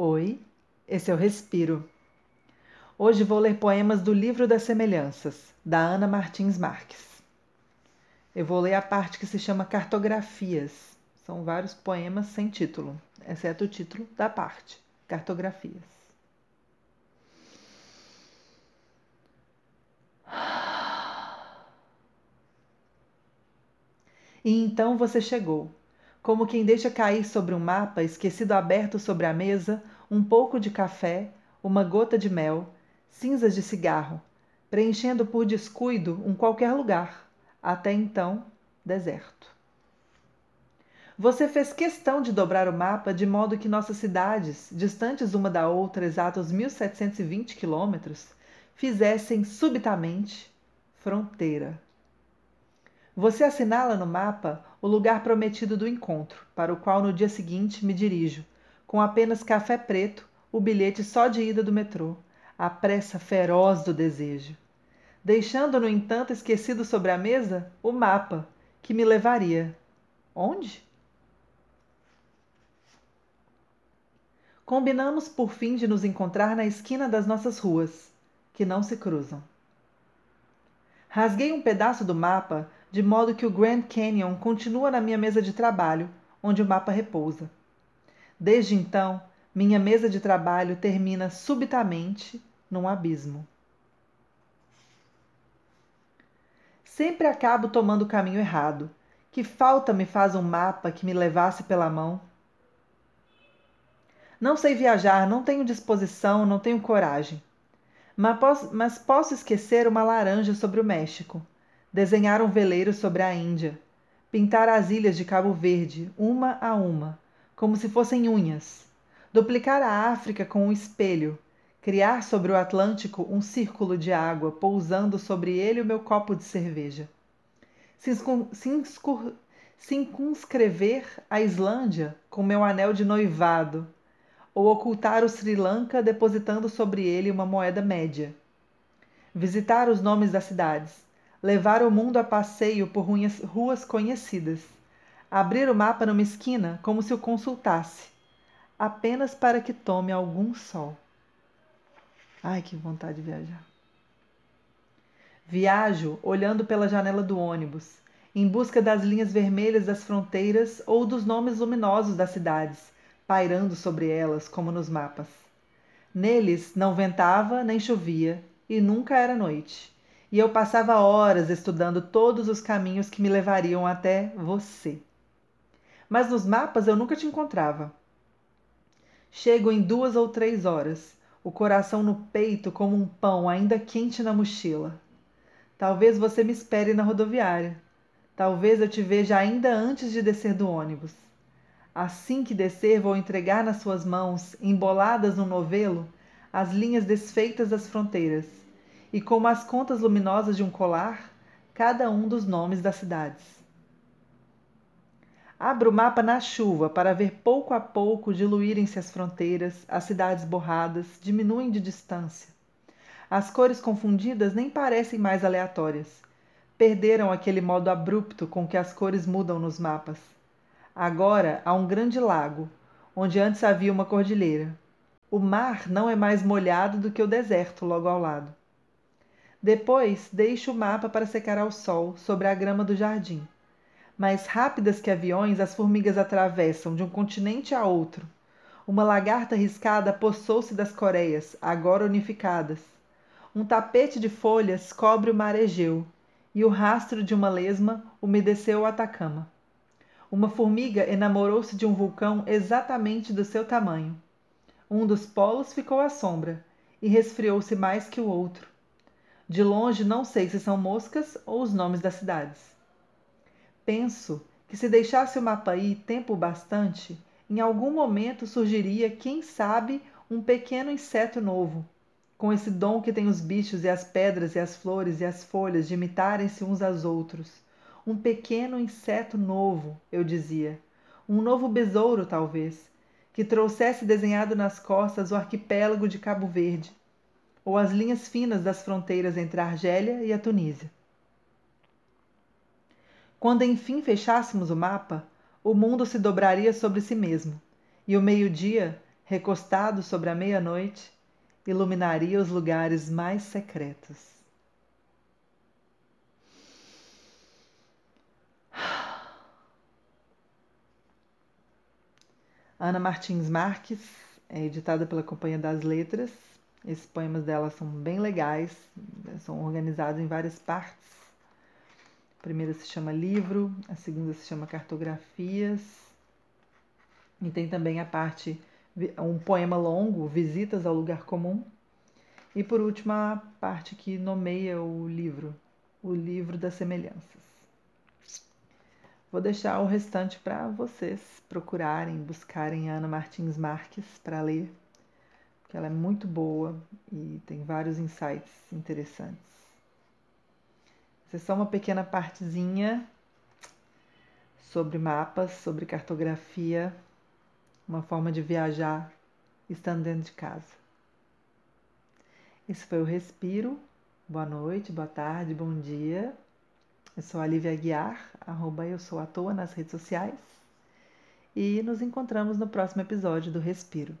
Oi, esse é o Respiro. Hoje vou ler poemas do Livro das Semelhanças, da Ana Martins Marques. Eu vou ler a parte que se chama Cartografias. São vários poemas sem título, exceto o título da parte, Cartografias. E então você chegou, como quem deixa cair sobre um mapa esquecido aberto sobre a mesa um pouco de café, uma gota de mel, cinzas de cigarro, preenchendo por descuido um qualquer lugar, até então deserto. Você fez questão de dobrar o mapa de modo que nossas cidades, distantes uma da outra exatos 1720 quilômetros, fizessem subitamente fronteira. Você assinala no mapa o lugar prometido do encontro, para o qual no dia seguinte me dirijo, com apenas café preto, o bilhete só de ida do metrô, a pressa feroz do desejo. Deixando, no entanto, esquecido sobre a mesa o mapa que me levaria. Onde? Combinamos por fim de nos encontrar na esquina das nossas ruas, que não se cruzam. Rasguei um pedaço do mapa de modo que o Grand Canyon continua na minha mesa de trabalho, onde o mapa repousa. Desde então, minha mesa de trabalho termina subitamente num abismo. Sempre acabo tomando o caminho errado. Que falta me faz um mapa que me levasse pela mão? Não sei viajar, não tenho disposição, não tenho coragem. Mas posso, mas posso esquecer uma laranja sobre o México desenhar um veleiro sobre a Índia, pintar as ilhas de Cabo Verde, uma a uma, como se fossem unhas, duplicar a África com um espelho, criar sobre o Atlântico um círculo de água, pousando sobre ele o meu copo de cerveja. Circunscrever a Islândia com meu anel de noivado, ou ocultar o Sri Lanka depositando sobre ele uma moeda média. Visitar os nomes das cidades, levar o mundo a passeio por ruas conhecidas, abrir o mapa numa esquina como se o consultasse, apenas para que tome algum sol. Ai, que vontade de viajar. Viajo olhando pela janela do ônibus, em busca das linhas vermelhas das fronteiras ou dos nomes luminosos das cidades, pairando sobre elas como nos mapas. Neles não ventava nem chovia e nunca era noite e eu passava horas estudando todos os caminhos que me levariam até você. Mas nos mapas eu nunca te encontrava. Chego em duas ou três horas, o coração no peito como um pão ainda quente na mochila. Talvez você me espere na rodoviária. Talvez eu te veja ainda antes de descer do ônibus. Assim que descer, vou entregar nas suas mãos, emboladas no novelo, as linhas desfeitas das fronteiras e como as contas luminosas de um colar, cada um dos nomes das cidades. Abro o mapa na chuva para ver pouco a pouco diluírem-se as fronteiras, as cidades borradas diminuem de distância. As cores confundidas nem parecem mais aleatórias. Perderam aquele modo abrupto com que as cores mudam nos mapas. Agora há um grande lago, onde antes havia uma cordilheira. O mar não é mais molhado do que o deserto logo ao lado. Depois deixo o mapa para secar ao sol sobre a grama do jardim. Mais rápidas que aviões, as formigas atravessam de um continente a outro. Uma lagarta riscada poçou-se das Coreias, agora unificadas. Um tapete de folhas cobre o mar Egeu, e o rastro de uma lesma umedeceu o Atacama. Uma formiga enamorou-se de um vulcão exatamente do seu tamanho. Um dos polos ficou à sombra e resfriou-se mais que o outro. De longe não sei se são moscas ou os nomes das cidades. Penso que se deixasse o mapa ir tempo bastante, em algum momento surgiria, quem sabe, um pequeno inseto novo, com esse dom que tem os bichos e as pedras e as flores e as folhas de imitarem-se uns aos outros. Um pequeno inseto novo, eu dizia. Um novo besouro, talvez, que trouxesse desenhado nas costas o arquipélago de Cabo Verde, ou as linhas finas das fronteiras entre a Argélia e a Tunísia. Quando enfim fechássemos o mapa, o mundo se dobraria sobre si mesmo, e o meio-dia recostado sobre a meia-noite, iluminaria os lugares mais secretos. Ana Martins Marques, é editada pela Companhia das Letras. Esses poemas dela são bem legais, são organizados em várias partes. A primeira se chama Livro, a segunda se chama Cartografias. E tem também a parte, um poema longo, Visitas ao Lugar Comum. E por último, a parte que nomeia o livro, o livro das semelhanças. Vou deixar o restante para vocês procurarem, buscarem Ana Martins Marques para ler, porque ela é muito boa e tem vários insights interessantes. Essa é só uma pequena partezinha sobre mapas, sobre cartografia, uma forma de viajar estando dentro de casa. Esse foi o Respiro. Boa noite, boa tarde, bom dia. Eu sou a Lívia Aguiar, arroba eu sou à toa nas redes sociais. E nos encontramos no próximo episódio do Respiro.